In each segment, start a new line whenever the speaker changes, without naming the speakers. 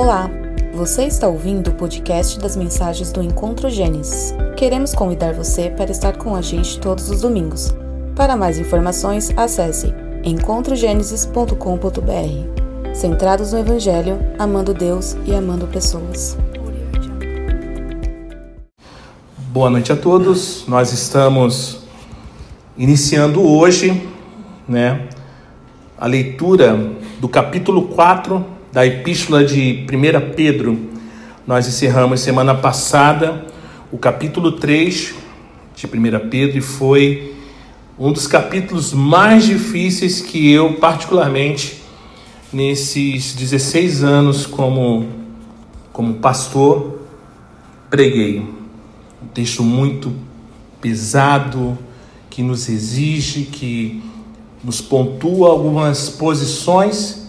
Olá, você está ouvindo o podcast das mensagens do Encontro Gênesis. Queremos convidar você para estar com a gente todos os domingos. Para mais informações, acesse encontrogenesis.com.br. Centrados no Evangelho, amando Deus e amando pessoas.
Boa noite a todos. Nós estamos iniciando hoje, né, a leitura do capítulo 4 da epístola de 1 Pedro. Nós encerramos semana passada o capítulo 3 de 1 Pedro e foi um dos capítulos mais difíceis que eu, particularmente, nesses 16 anos como, como pastor, preguei. Um texto muito pesado, que nos exige, que nos pontua algumas posições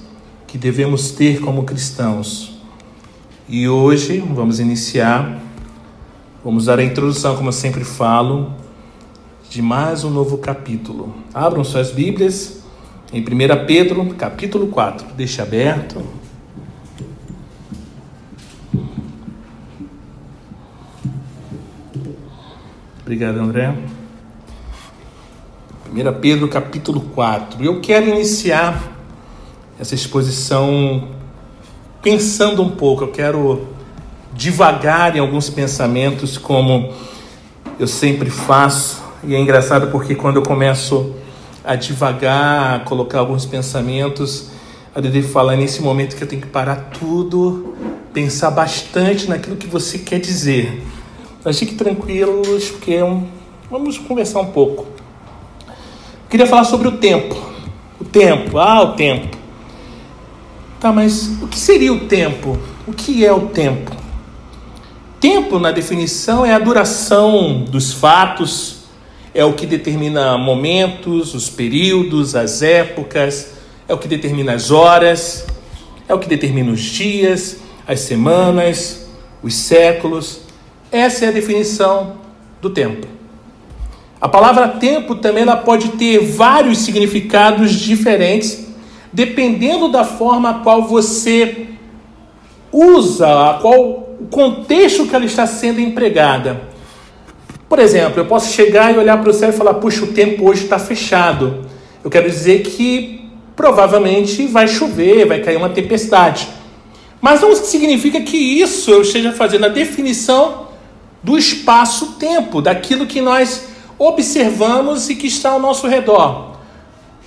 que devemos ter como cristãos. E hoje vamos iniciar, vamos dar a introdução, como eu sempre falo, de mais um novo capítulo. Abram suas Bíblias em 1 Pedro, capítulo 4. Deixe aberto. Obrigado, André. 1 Pedro, capítulo 4. Eu quero iniciar essa exposição pensando um pouco. Eu quero divagar em alguns pensamentos, como eu sempre faço. E é engraçado porque quando eu começo a divagar, a colocar alguns pensamentos, a Dede fala: é nesse momento que eu tenho que parar tudo, pensar bastante naquilo que você quer dizer. Mas fique tranquilos, porque é um... vamos conversar um pouco. Queria falar sobre o tempo. O tempo, ah, o tempo. Tá, mas o que seria o tempo? O que é o tempo? Tempo, na definição, é a duração dos fatos, é o que determina momentos, os períodos, as épocas, é o que determina as horas, é o que determina os dias, as semanas, os séculos. Essa é a definição do tempo. A palavra tempo também ela pode ter vários significados diferentes, dependendo da forma a qual você usa, a qual o contexto que ela está sendo empregada. Por exemplo, eu posso chegar e olhar para o céu e falar: puxa, o tempo hoje está fechado. Eu quero dizer que provavelmente vai chover, vai cair uma tempestade. Mas não significa que isso eu esteja fazendo a definição do espaço-tempo, daquilo que nós observamos e que está ao nosso redor.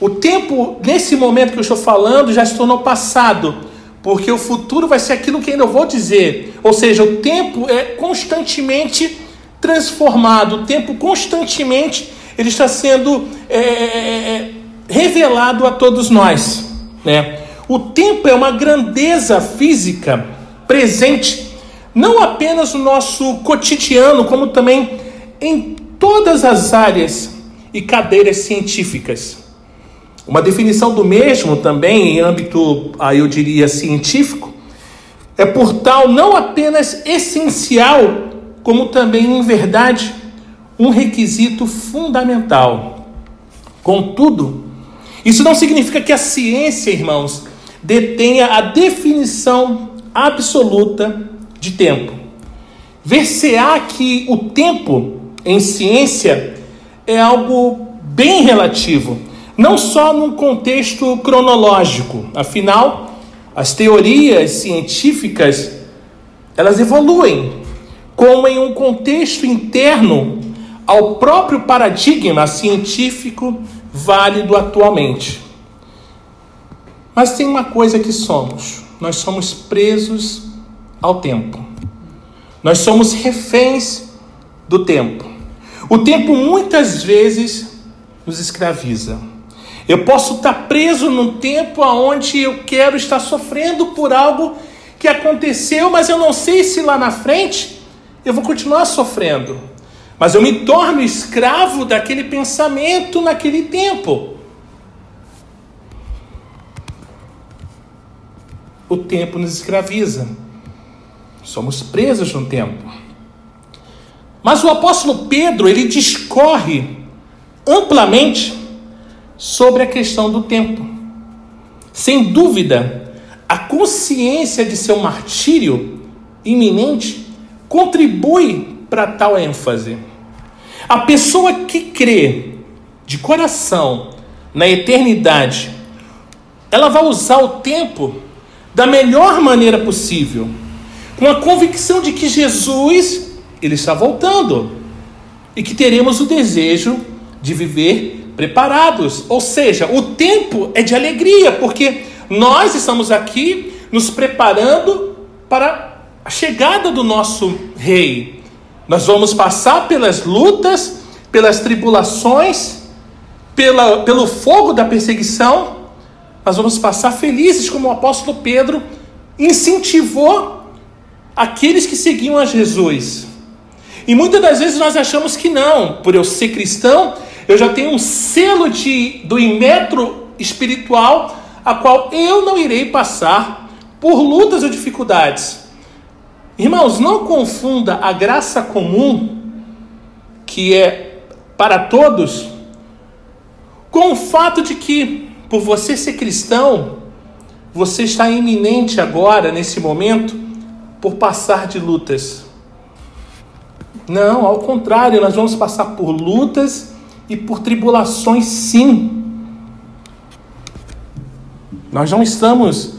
O tempo, nesse momento que eu estou falando, já se tornou passado, porque o futuro vai ser aquilo que ainda eu vou dizer. Ou seja, o tempo é constantemente transformado, o tempo constantemente ele está sendo é, é, é, é revelado a todos nós. Né? O tempo é uma grandeza física presente, não apenas no nosso cotidiano, como também em todas as áreas e cadeiras científicas. Uma definição do mesmo também em âmbito, aí eu diria, científico, é por tal não apenas essencial, como também, em verdade, um requisito fundamental. Contudo, isso não significa que a ciência, irmãos, detenha a definição absoluta de tempo. Ver-se-á que o tempo em ciência é algo bem relativo, não só num contexto cronológico. Afinal, as teorias científicas elas evoluem, como em um contexto interno ao próprio paradigma científico válido atualmente. Mas tem uma coisa que somos: nós somos presos ao tempo. Nós somos reféns do tempo. O tempo muitas vezes nos escraviza. Eu posso estar preso num tempo onde eu quero estar sofrendo por algo que aconteceu, mas eu não sei se lá na frente eu vou continuar sofrendo. Mas eu me torno escravo daquele pensamento naquele tempo. O tempo nos escraviza. Somos presos no tempo. Mas o apóstolo Pedro, ele discorre amplamente sobre a questão do tempo. Sem dúvida, a consciência de seu martírio iminente contribui para tal ênfase. A pessoa que crê de coração na eternidade, ela vai usar o tempo da melhor maneira possível, com a convicção de que Jesus ele está voltando e que teremos o desejo de viver preparados. Ou seja, o tempo é de alegria, porque nós estamos aqui nos preparando para a chegada do nosso rei. Nós vamos passar pelas lutas, pelas tribulações, pela, pelo fogo da perseguição, mas vamos passar felizes, como o apóstolo Pedro incentivou aqueles que seguiam a Jesus. E muitas das vezes nós achamos que não, por eu ser cristão, eu já tenho um selo de, do imetro espiritual, a qual eu não irei passar por lutas ou dificuldades. Irmãos, não confunda a graça comum, que é para todos, com o fato de que, por você ser cristão, você está iminente agora, nesse momento, por passar de lutas. Não, ao contrário, nós vamos passar por lutas e por tribulações, sim. Nós não estamos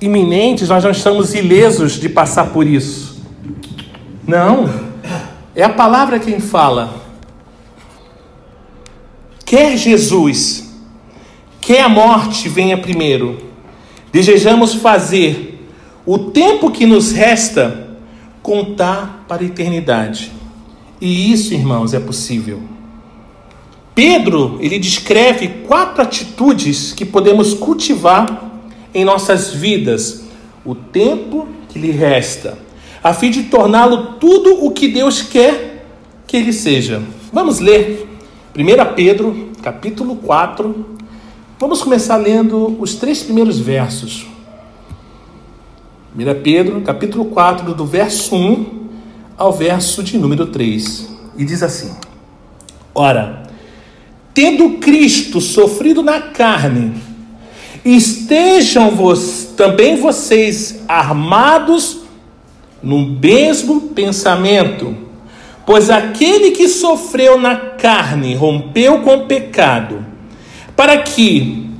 iminentes, nós não estamos ilesos de passar por isso. Não, é a palavra quem fala. Quer Jesus, quer a morte venha primeiro, desejamos fazer o tempo que nos resta contar para a eternidade. E isso, irmãos, é possível. Pedro, ele descreve quatro atitudes que podemos cultivar em nossas vidas, o tempo que lhe resta, a fim de torná-lo tudo o que Deus quer que ele seja. Vamos ler 1 Pedro, capítulo 4. Vamos começar lendo os três primeiros versos. 1 Pedro, capítulo 4, do verso 1 ao verso de número 3. E diz assim: Ora, tendo Cristo sofrido na carne, estejam vos, também vocês armados no mesmo pensamento, pois aquele que sofreu na carne rompeu com o pecado, para que,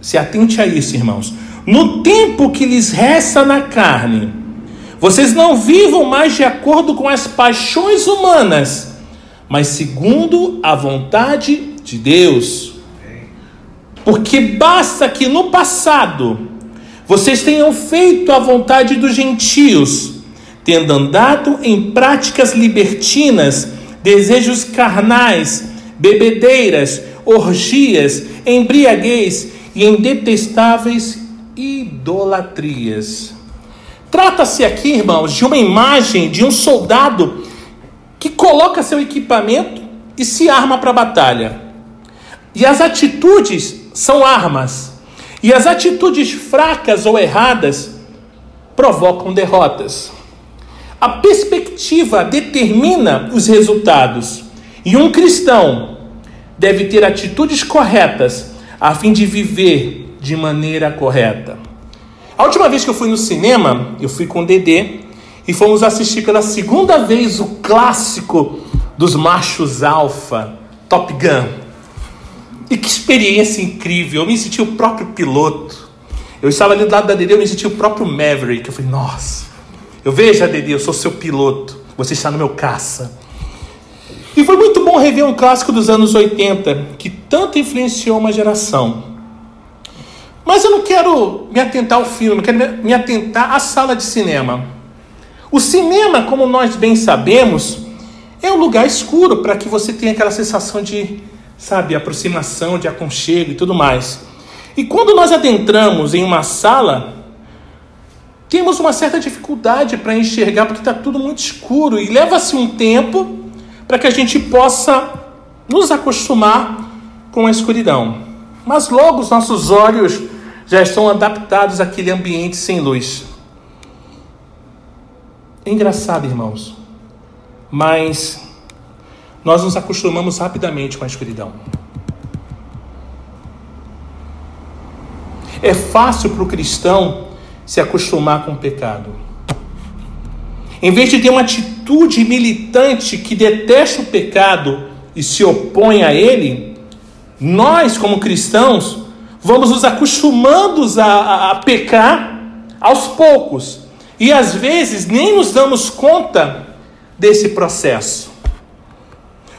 se atente a isso, irmãos, no tempo que lhes resta na carne, vocês não vivam mais de acordo com as paixões humanas, mas segundo a vontade de Deus. Porque basta que no passado vocês tenham feito a vontade dos gentios, tendo andado em práticas libertinas, desejos carnais, bebedeiras, orgias, embriaguez e em detestáveis idolatrias. Trata-se aqui, irmãos, de uma imagem de um soldado que coloca seu equipamento e se arma para a batalha. E as atitudes são armas. E as atitudes fracas ou erradas provocam derrotas. A perspectiva determina os resultados. E um cristão deve ter atitudes corretas a fim de viver de maneira correta. A última vez que eu fui no cinema, eu fui com o Dedê e fomos assistir pela segunda vez o clássico dos machos alfa, Top Gun. E que experiência incrível! Eu me senti o próprio piloto. Eu estava ali do lado da Dedê, eu me senti o próprio Maverick. Eu falei, nossa, eu vejo a Dedê, eu sou seu piloto, você está no meu caça. E foi muito bom rever um clássico dos anos 80 que tanto influenciou uma geração. Mas eu não quero me atentar ao filme, eu quero me atentar à sala de cinema. O cinema, como nós bem sabemos, é um lugar escuro para que você tenha aquela sensação de, sabe, aproximação, de aconchego e tudo mais. E quando nós adentramos em uma sala, temos uma certa dificuldade para enxergar porque está tudo muito escuro e leva-se um tempo para que a gente possa nos acostumar com a escuridão. Mas logo os nossos olhos já estão adaptados àquele ambiente sem luz. É engraçado, irmãos, mas nós nos acostumamos rapidamente com a escuridão. É fácil para o cristão se acostumar com o pecado. Em vez de ter uma atitude militante que detesta o pecado e se opõe a ele, nós, como cristãos, vamos nos acostumando a, a, a pecar aos poucos e às vezes nem nos damos conta desse processo.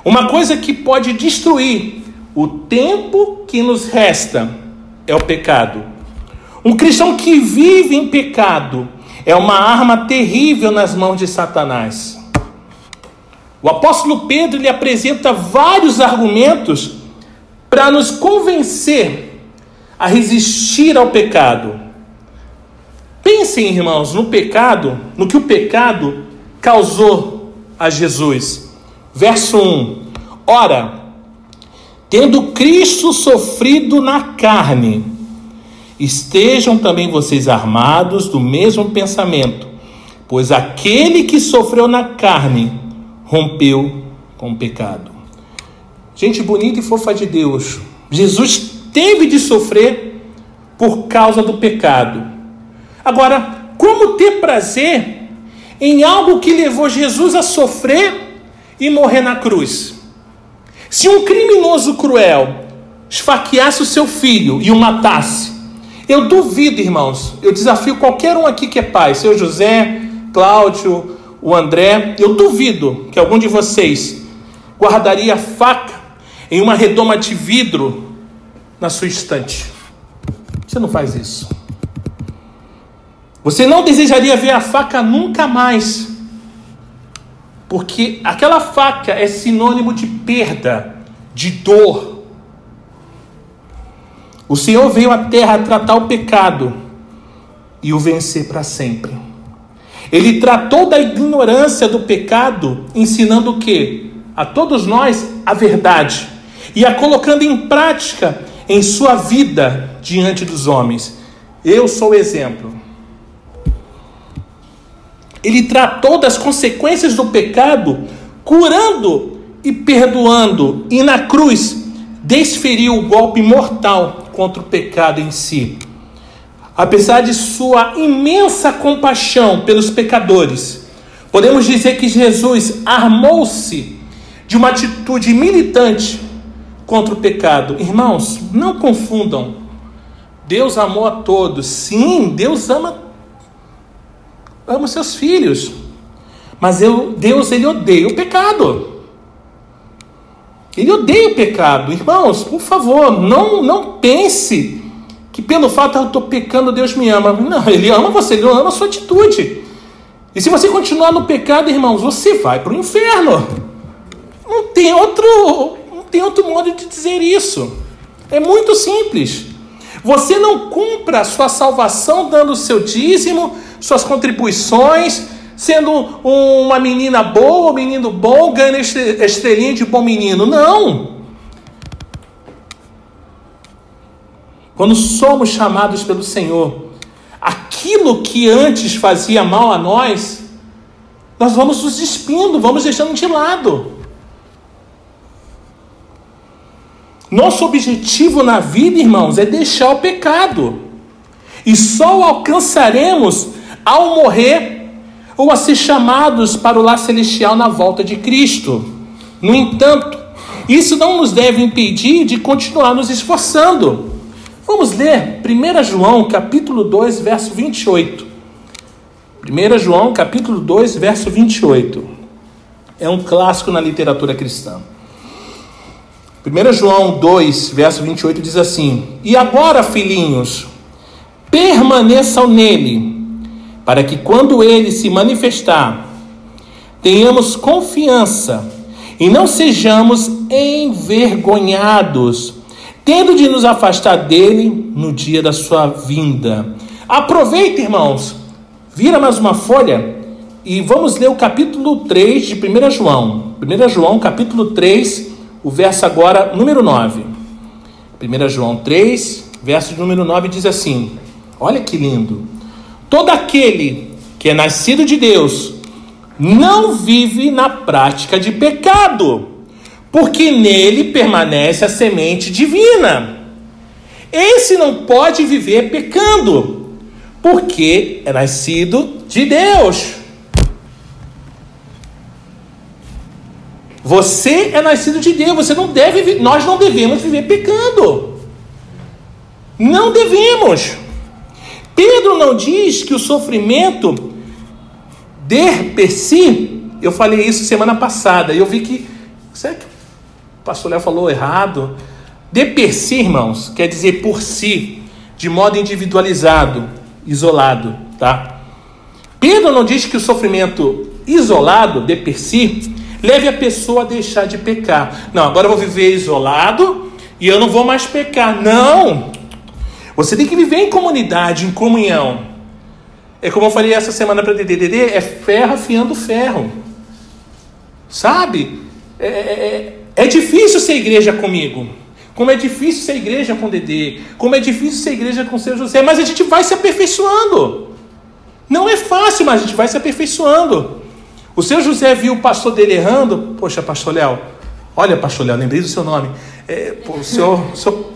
Uma coisa que pode destruir o tempo que nos resta é o pecado. Um cristão que vive em pecado é uma arma terrível nas mãos de Satanás. O apóstolo Pedro lhe apresenta vários argumentos para nos convencer a resistir ao pecado. Pensem, irmãos, no pecado, no que o pecado causou a Jesus. Verso 1: Ora, tendo Cristo sofrido na carne, estejam também vocês armados do mesmo pensamento, pois aquele que sofreu na carne rompeu com o pecado. Gente bonita e fofa de Deus, Jesus teve de sofrer por causa do pecado. Agora, como ter prazer em algo que levou Jesus a sofrer e morrer na cruz? Se um criminoso cruel esfaqueasse o seu filho e o matasse, eu duvido, irmãos, eu desafio qualquer um aqui que é pai, seu José, Cláudio, o André, eu duvido que algum de vocês guardaria a faca em uma redoma de vidro na sua estante. Você não faz isso. Você não desejaria ver a faca nunca mais, porque aquela faca é sinônimo de perda, de dor. O Senhor veio à terra tratar o pecado e o vencer para sempre. Ele tratou da ignorância do pecado, ensinando o que? A todos nós a verdade e a colocando em prática em sua vida diante dos homens. Eu sou o exemplo. Ele tratou das consequências do pecado, curando e perdoando, e na cruz desferiu o golpe mortal contra o pecado em si. Apesar de sua imensa compaixão pelos pecadores, podemos dizer que Jesus armou-se de uma atitude militante contra o pecado. Irmãos, não confundam. Deus amou a todos. Sim, Deus ama ama seus filhos. Mas eu, Deus ele odeia o pecado. Ele odeia o pecado. Irmãos, por favor, não, não pense que pelo fato de eu estou pecando, Deus me ama. Não, Ele ama você, Ele ama a sua atitude. E se você continuar no pecado, irmãos, você vai para o inferno. Não tem outro, não tem outro modo de dizer isso. É muito simples. Você não cumpra a sua salvação dando o seu dízimo, suas contribuições, sendo uma menina boa, um menino bom, ganhando estrelinha de bom menino. Não. Quando somos chamados pelo Senhor, aquilo que antes fazia mal a nós, nós vamos nos despindo, vamos deixando de lado. Nosso objetivo na vida, irmãos, é deixar o pecado. E só o alcançaremos ao morrer ou a ser chamados para o lar celestial na volta de Cristo. No entanto, isso não nos deve impedir de continuar nos esforçando. Vamos ler 1 João, capítulo 2, verso 28. 1 João, capítulo 2, verso 28. É um clássico na literatura cristã. 1 João 2, verso 28 diz assim: E agora, filhinhos, permaneçam nele para que quando ele se manifestar, tenhamos confiança e não sejamos envergonhados, tendo de nos afastar dele no dia da sua vinda. Aproveita, irmãos, vira mais uma folha e vamos ler o capítulo 3 de 1 João. 1 João, capítulo 3, o verso agora, número 9. 1 João 3, verso número 9 diz assim: Olha que lindo. Todo aquele que é nascido de Deus não vive na prática de pecado, porque nele permanece a semente divina. esse não pode viver pecando, porque é nascido de Deus. Você é nascido de Deus, você não deve, nós não devemos viver pecando. Não devemos. Pedro não diz que o sofrimento de per si, eu falei isso semana passada, e eu vi que, será que o pastor Léo falou errado? De per si, irmãos, quer dizer por si, de modo individualizado, isolado, tá? Pedro não diz que o sofrimento isolado, de per si, leve a pessoa a deixar de pecar. Não, agora eu vou viver isolado e eu não vou mais pecar. Não! Você tem que viver em comunidade, em comunhão. É como eu falei essa semana para Dedê, é ferro afiando ferro. Sabe? É, é, é, é difícil ser igreja comigo. Como é difícil ser igreja com Dedê. Como é difícil ser igreja com seu José. Mas a gente vai se aperfeiçoando. Não é fácil, mas a gente vai se aperfeiçoando. O seu José viu o pastor dele errando. Poxa, pastor Léo, olha, pastor Léo, lembrei do seu nome. É, pô, o, senhor, o senhor,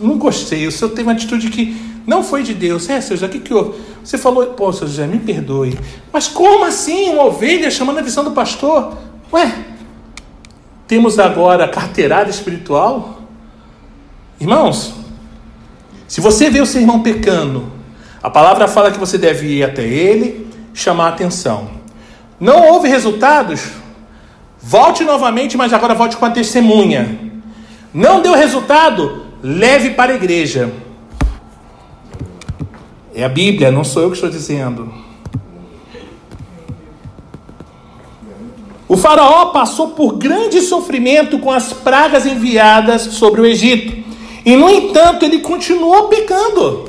não gostei, o senhor teve uma atitude que não foi de Deus. É, seu José, o que, que houve? Você falou, pô, seu José, me perdoe. Mas como assim? Uma ovelha chamando a visão do pastor? Ué, temos agora carteirada espiritual? Irmãos, se você vê o seu irmão pecando, a palavra fala que você deve ir até ele, chamar a atenção. Não houve resultados? Volte novamente, mas agora volte com a testemunha. Não deu resultado? Leve para a igreja. É a Bíblia, não sou eu que estou dizendo. O Faraó passou por grande sofrimento com as pragas enviadas sobre o Egito. E, no entanto, ele continuou pecando.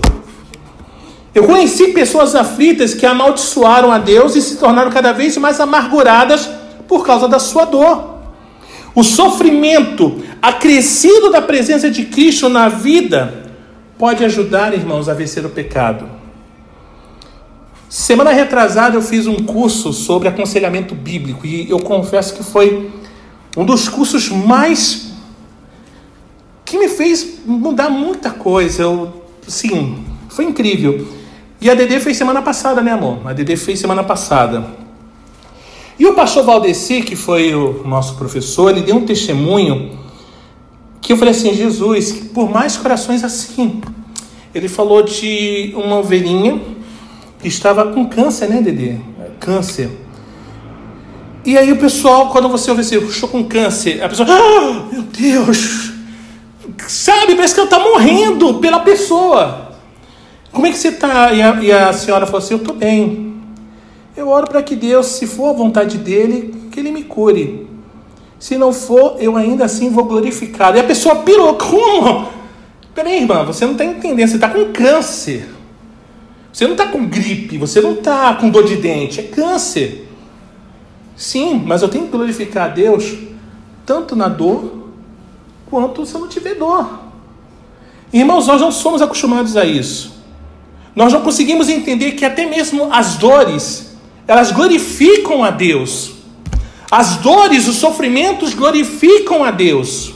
Eu conheci pessoas aflitas que amaldiçoaram a Deus e se tornaram cada vez mais amarguradas por causa da sua dor. O sofrimento acrescido da presença de Cristo na vida pode ajudar, irmãos, a vencer o pecado. Semana retrasada eu fiz um curso sobre aconselhamento bíblico e eu confesso que foi um dos cursos mais que me fez mudar muita coisa. Eu, sim, foi incrível. E a Dede fez semana passada, né, amor? A Dede fez semana passada. E o pastor Valdeci, que foi o nosso professor, ele deu um testemunho que eu falei assim: Jesus, por mais corações assim. Ele falou de uma ovelhinha que estava com câncer, né, Dede? Câncer. E aí o pessoal, quando você ouve assim, estou com câncer, a pessoa, ah, meu Deus, sabe, parece que ela está morrendo pela pessoa. Como é que você está? E, e a, senhora falou assim: Eu estou bem. Eu oro para que Deus, se for a vontade dele, que ele me cure. Se não for, eu ainda assim vou glorificar. E a pessoa pirou: Como? Peraí, irmã, você não está entendendo. Você está com câncer. Você não está com gripe. Você não está com dor de dente. É câncer. Sim, mas eu tenho que glorificar a Deus tanto na dor quanto se eu não tiver dor. Irmãos, nós não somos acostumados a isso. Nós não conseguimos entender que até mesmo as dores, elas glorificam a Deus. As dores, os sofrimentos glorificam a Deus.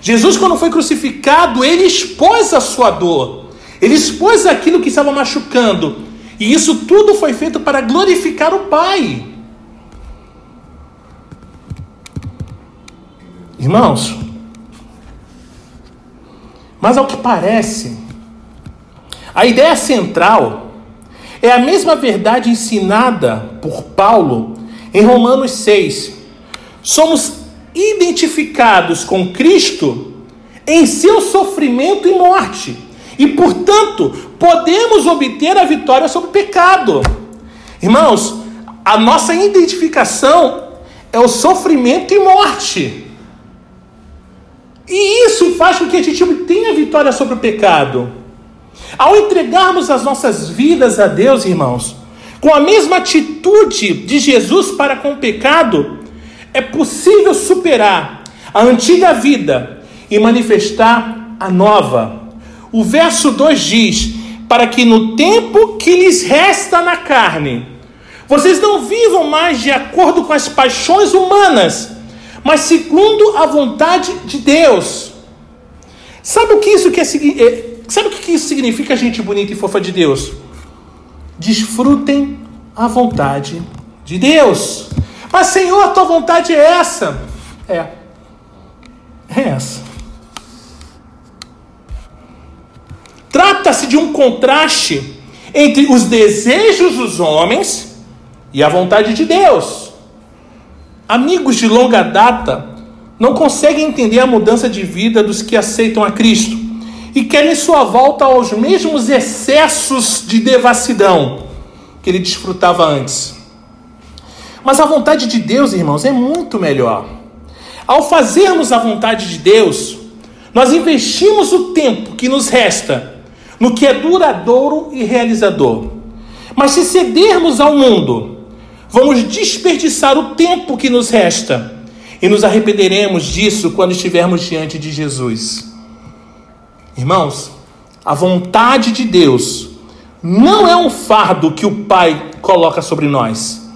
Jesus, quando foi crucificado, ele expôs a sua dor. Ele expôs aquilo que estava machucando. E isso tudo foi feito para glorificar o Pai. Irmãos, mas ao que parece, a ideia central é a mesma verdade ensinada por Paulo em Romanos 6. Somos identificados com Cristo em seu sofrimento e morte, e portanto podemos obter a vitória sobre o pecado. Irmãos, a nossa identificação é o sofrimento e morte. E isso faz com que a gente obtenha a vitória sobre o pecado. Ao entregarmos as nossas vidas a Deus, irmãos, com a mesma atitude de Jesus para com o pecado, é possível superar a antiga vida e manifestar a nova. O verso 2 diz: Para que no tempo que lhes resta na carne, vocês não vivam mais de acordo com as paixões humanas, mas segundo a vontade de Deus. Sabe o que isso quer, sabe o que isso significa, gente bonita e fofa de Deus? Desfrutem a vontade de Deus. Mas, Senhor, a tua vontade é essa. É. É essa. Trata-se de um contraste entre os desejos dos homens e a vontade de Deus. Amigos de longa data não conseguem entender a mudança de vida dos que aceitam a Cristo e querem sua volta aos mesmos excessos de devassidão que ele desfrutava antes. Mas a vontade de Deus, irmãos, é muito melhor. Ao fazermos a vontade de Deus, nós investimos o tempo que nos resta no que é duradouro e realizador. Mas se cedermos ao mundo, vamos desperdiçar o tempo que nos resta e nos arrependeremos disso quando estivermos diante de Jesus. Irmãos, a vontade de Deus não é um fardo que o Pai coloca sobre nós.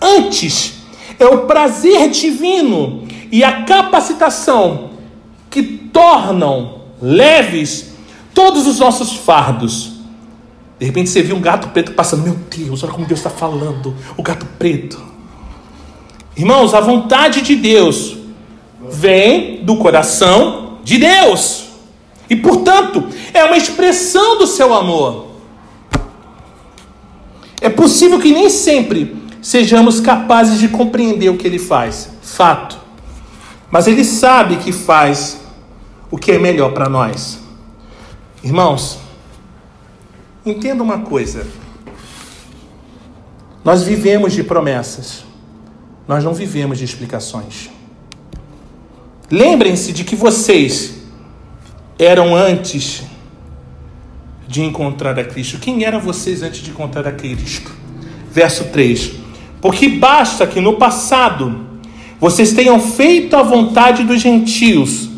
Antes, é o prazer divino e a capacitação que tornam leves todos os nossos fardos. De repente você viu um gato preto passando, meu Deus, olha como Deus está falando, o gato preto. Irmãos, a vontade de Deus vem do coração de Deus. E, portanto, é uma expressão do seu amor. É possível que nem sempre sejamos capazes de compreender o que ele faz, fato. Mas ele sabe que faz o que é melhor para nós. Irmãos, entenda uma coisa. Nós vivemos de promessas, nós não vivemos de explicações. Lembrem-se de que vocês eram antes de encontrar a Cristo. Quem eram vocês antes de encontrar a Cristo? Verso 3: Porque basta que no passado vocês tenham feito a vontade dos gentios,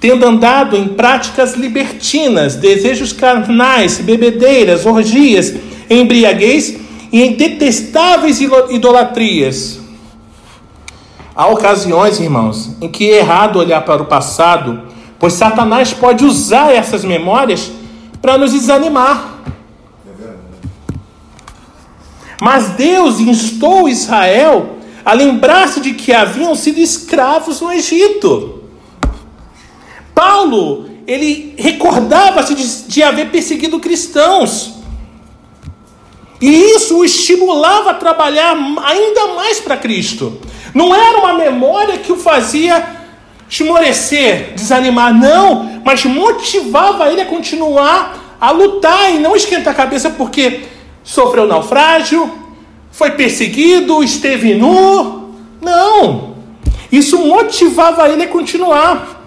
tendo andado em práticas libertinas, desejos carnais, bebedeiras, orgias, embriaguez e em detestáveis idolatrias. Há ocasiões, irmãos, em que é errado olhar para o passado Pois Satanás pode usar essas memórias para nos desanimar. Mas Deus instou Israel a lembrar-se de que haviam sido escravos no Egito. Paulo, ele recordava-se de, de haver perseguido cristãos. E isso o estimulava a trabalhar ainda mais para Cristo. Não era uma memória que o fazia esmorecer, desanimar, não, mas motivava ele a continuar a lutar e não esquentar a cabeça porque sofreu naufrágio, foi perseguido, esteve nu. Não. Isso motivava ele a continuar.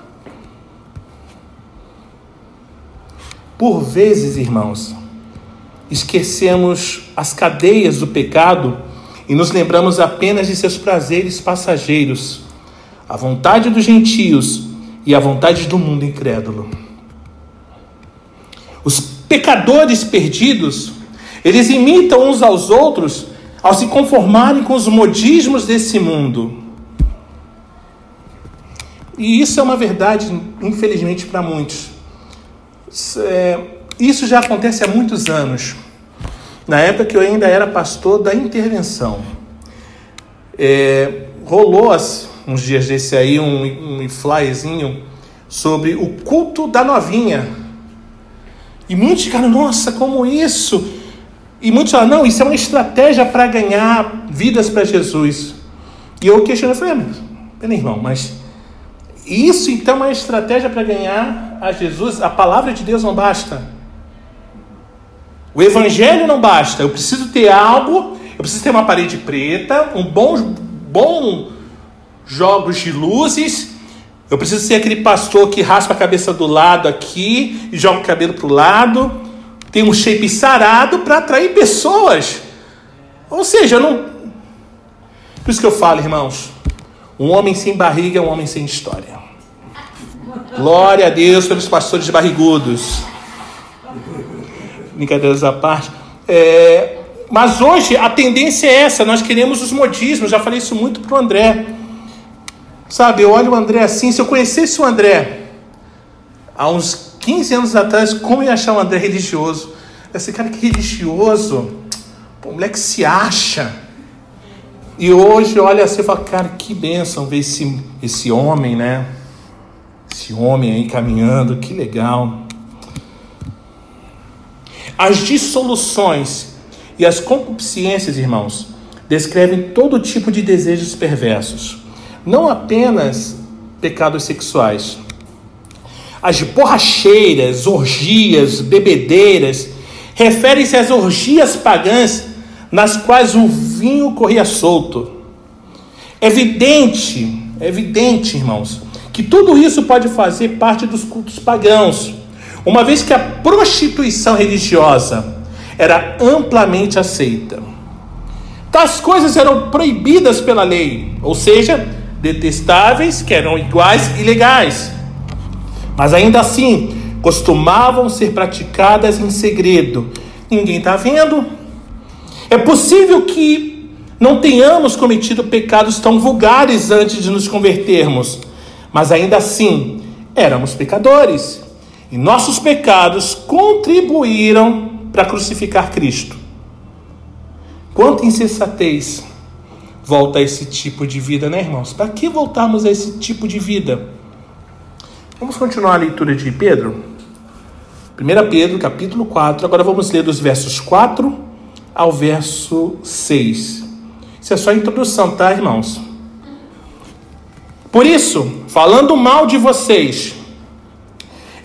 Por vezes, irmãos, esquecemos as cadeias do pecado e nos lembramos apenas de seus prazeres passageiros a vontade dos gentios e a vontade do mundo incrédulo. Os pecadores perdidos, eles imitam uns aos outros ao se conformarem com os modismos desse mundo. E isso é uma verdade, infelizmente, para muitos. É, isso já acontece há muitos anos. Na época que eu ainda era pastor da intervenção. É, rolou as, uns dias desse aí um, um flyzinho sobre o culto da novinha. E muitos ficaram, nossa, como isso? E muitos falaram, não, isso é uma estratégia para ganhar vidas para Jesus. E eu questionei, falei, ah, pera irmão, mas isso então é uma estratégia para ganhar a Jesus? A palavra de Deus não basta. O evangelho não basta. Eu preciso ter algo, eu preciso ter uma parede preta, um bom, bom jogos de luzes. Eu preciso ser aquele pastor que raspa a cabeça do lado aqui e joga o cabelo para o lado. Tem um shape sarado para atrair pessoas. Ou seja, não. Por isso que eu falo, irmãos. Um homem sem barriga é um homem sem história. Glória a Deus pelos pastores barrigudos. Brincadeiras à parte. É, mas hoje a tendência é essa, nós queremos os modismos, já falei isso muito para o André. Sabe, eu olho o André assim, se eu conhecesse o André há uns 15 anos atrás, como ia achar o André religioso? Esse cara que religioso, o moleque se acha. E hoje olha assim e fala, cara, que bênção ver esse, esse homem, né? Esse homem aí caminhando, que legal. As dissoluções e as concupiscências, irmãos, descrevem todo tipo de desejos perversos, não apenas pecados sexuais. As borracheiras, orgias, bebedeiras referem-se às orgias pagãs nas quais o vinho corria solto. Evidente, evidente, irmãos, que tudo isso pode fazer parte dos cultos pagãos, uma vez que a prostituição religiosa era amplamente aceita. Tais coisas eram proibidas pela lei, ou seja, detestáveis, que eram iguais e legais. Mas ainda assim, costumavam ser praticadas em segredo. Ninguém está vendo. É possível que não tenhamos cometido pecados tão vulgares antes de nos convertermos, mas ainda assim éramos pecadores. E nossos pecados contribuíram para crucificar Cristo. Quanta insensatez volta a esse tipo de vida, né, irmãos? Para que voltarmos a esse tipo de vida? Vamos continuar a leitura de Pedro? 1 Pedro, capítulo 4. Agora vamos ler dos versos 4 ao verso 6. Isso é só a introdução, tá, irmãos? Por isso, falando mal de vocês,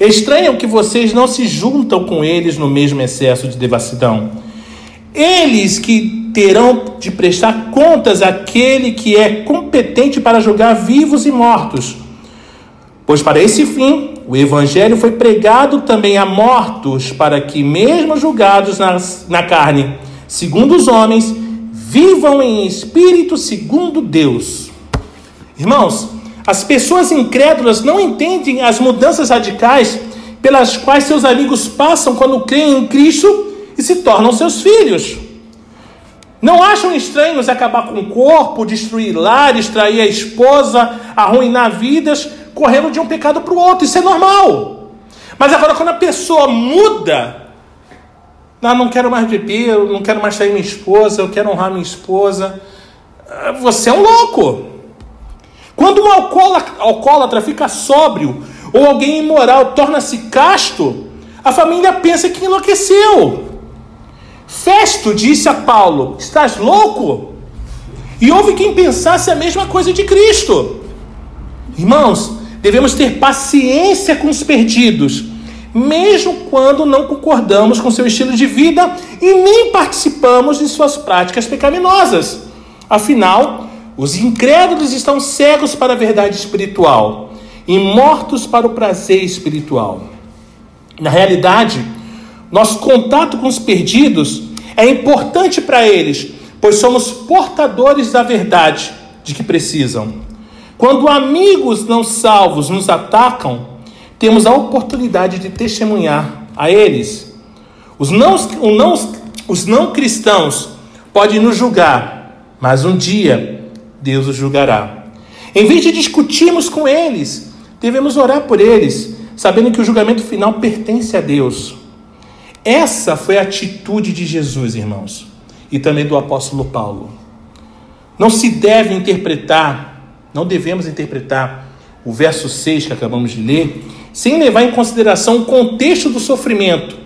Estranham que vocês não se juntam com eles no mesmo excesso de devassidão. Eles que terão de prestar contas àquele que é competente para julgar vivos e mortos. Pois para esse fim, o evangelho foi pregado também a mortos, para que, mesmo julgados na, na carne, segundo os homens, vivam em espírito segundo Deus. Irmãos, as pessoas incrédulas não entendem as mudanças radicais pelas quais seus amigos passam quando creem em Cristo e se tornam seus filhos. Não acham estranhos acabar com o corpo, destruir lares, trair a esposa, arruinar vidas, correndo de um pecado para o outro. Isso é normal. Mas agora, quando a pessoa muda, não, não quero mais beber, não quero mais trair minha esposa, eu quero honrar minha esposa, você é um louco. Quando um alcoólatra fica sóbrio ou alguém imoral torna-se casto, a família pensa que enlouqueceu. Festo disse a Paulo: Estás louco? E houve quem pensasse a mesma coisa de Cristo. Irmãos, devemos ter paciência com os perdidos, mesmo quando não concordamos com seu estilo de vida e nem participamos de suas práticas pecaminosas. Afinal, os incrédulos estão cegos para a verdade espiritual e mortos para o prazer espiritual. Na realidade, nosso contato com os perdidos é importante para eles, pois somos portadores da verdade de que precisam. Quando amigos não salvos nos atacam, temos a oportunidade de testemunhar a eles. Os não, os não cristãos podem nos julgar, mas um dia Deus os julgará. Em vez de discutirmos com eles, devemos orar por eles, sabendo que o julgamento final pertence a Deus. Essa foi a atitude de Jesus, irmãos, e também do apóstolo Paulo. Não se deve interpretar, não devemos interpretar o verso 6 que acabamos de ler, sem levar em consideração o contexto do sofrimento,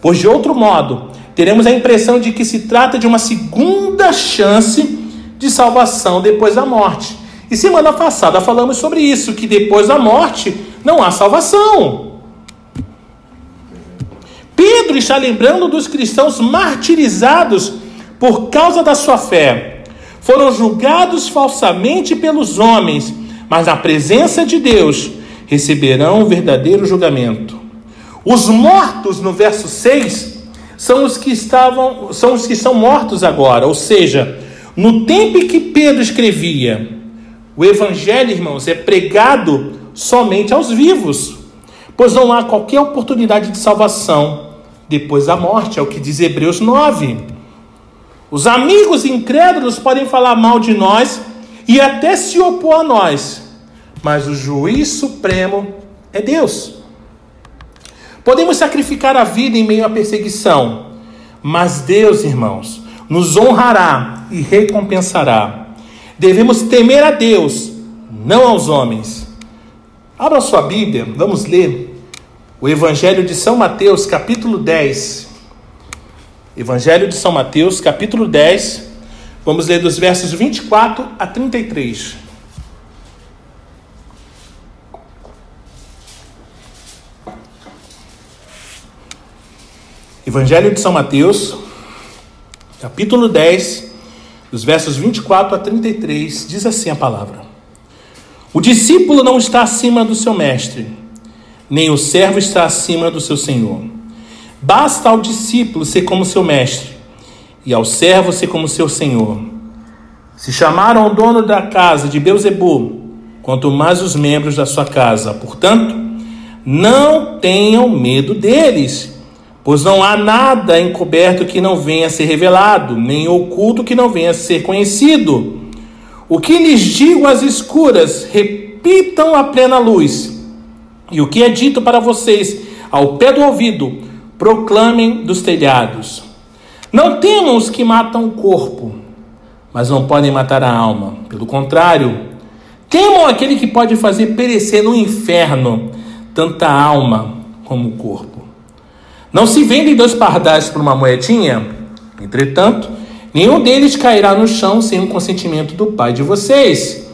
pois de outro modo, teremos a impressão de que se trata de uma segunda chance de salvação depois da morte. E semana passada falamos sobre isso, que depois da morte não há salvação. Pedro está lembrando dos cristãos martirizados por causa da sua fé. Foram julgados falsamente pelos homens, mas na presença de Deus receberão o verdadeiro julgamento. Os mortos no verso 6 são os que estavam, são os que são mortos agora, ou seja, no tempo em que Pedro escrevia, o evangelho, irmãos, é pregado somente aos vivos, pois não há qualquer oportunidade de salvação depois da morte, é o que diz Hebreus 9. Os amigos incrédulos podem falar mal de nós e até se opor a nós, mas o juiz supremo é Deus. Podemos sacrificar a vida em meio à perseguição, mas Deus, irmãos, nos honrará e recompensará. Devemos temer a Deus, não aos homens. Abra sua Bíblia, vamos ler o Evangelho de São Mateus, capítulo 10. Evangelho de São Mateus, capítulo 10. Vamos ler dos versos 24 a 33. Evangelho de São Mateus, capítulo 10, dos versos 24 a 33, diz assim a palavra: O discípulo não está acima do seu mestre, nem o servo está acima do seu senhor. Basta ao discípulo ser como seu mestre, e ao servo ser como seu senhor. Se chamaram o dono da casa de Beuzebu, quanto mais os membros da sua casa. Portanto, não tenham medo deles Pois não há nada encoberto que não venha a ser revelado, nem oculto que não venha a ser conhecido. O que lhes digo às escuras, repitam a plena luz. E o que é dito para vocês ao pé do ouvido, proclamem dos telhados. Não temam os que matam o corpo, mas não podem matar a alma. Pelo contrário, temam aquele que pode fazer perecer no inferno tanta alma como o corpo. Não se vendem dois pardais por uma moedinha? Entretanto, nenhum deles cairá no chão sem o consentimento do Pai de vocês.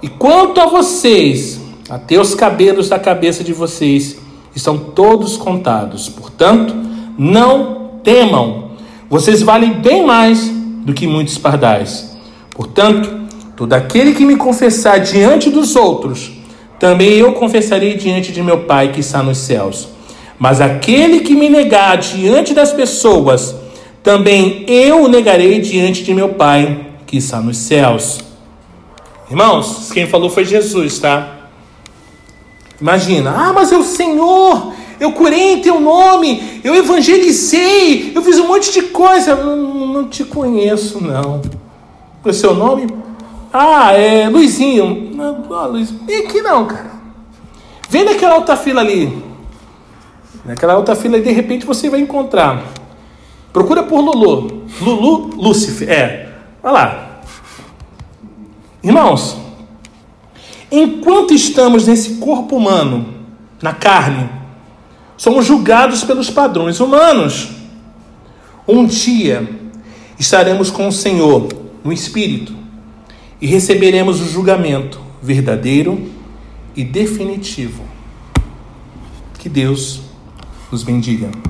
E quanto a vocês, até os cabelos da cabeça de vocês estão todos contados. Portanto, não temam. Vocês valem bem mais do que muitos pardais. Portanto, todo aquele que me confessar diante dos outros, também eu confessarei diante de meu Pai que está nos céus. Mas aquele que me negar diante das pessoas, também eu o negarei diante de meu Pai que está nos céus. Irmãos, quem falou foi Jesus, tá? Imagina, ah, mas é o Senhor, eu curei em teu nome, eu evangelizei, eu fiz um monte de coisa. Não, não te conheço, não. O seu nome? Ah, é Luizinho. Ah, Luiz, vem aqui não, cara. Vem naquela outra fila ali. Naquela outra fila, de repente você vai encontrar. Procura por Lulu. Lulu Lúcifer. É. Vai lá. Irmãos, enquanto estamos nesse corpo humano, na carne, somos julgados pelos padrões humanos. Um dia estaremos com o Senhor no Espírito e receberemos o julgamento verdadeiro e definitivo. Que Deus nos bendiga.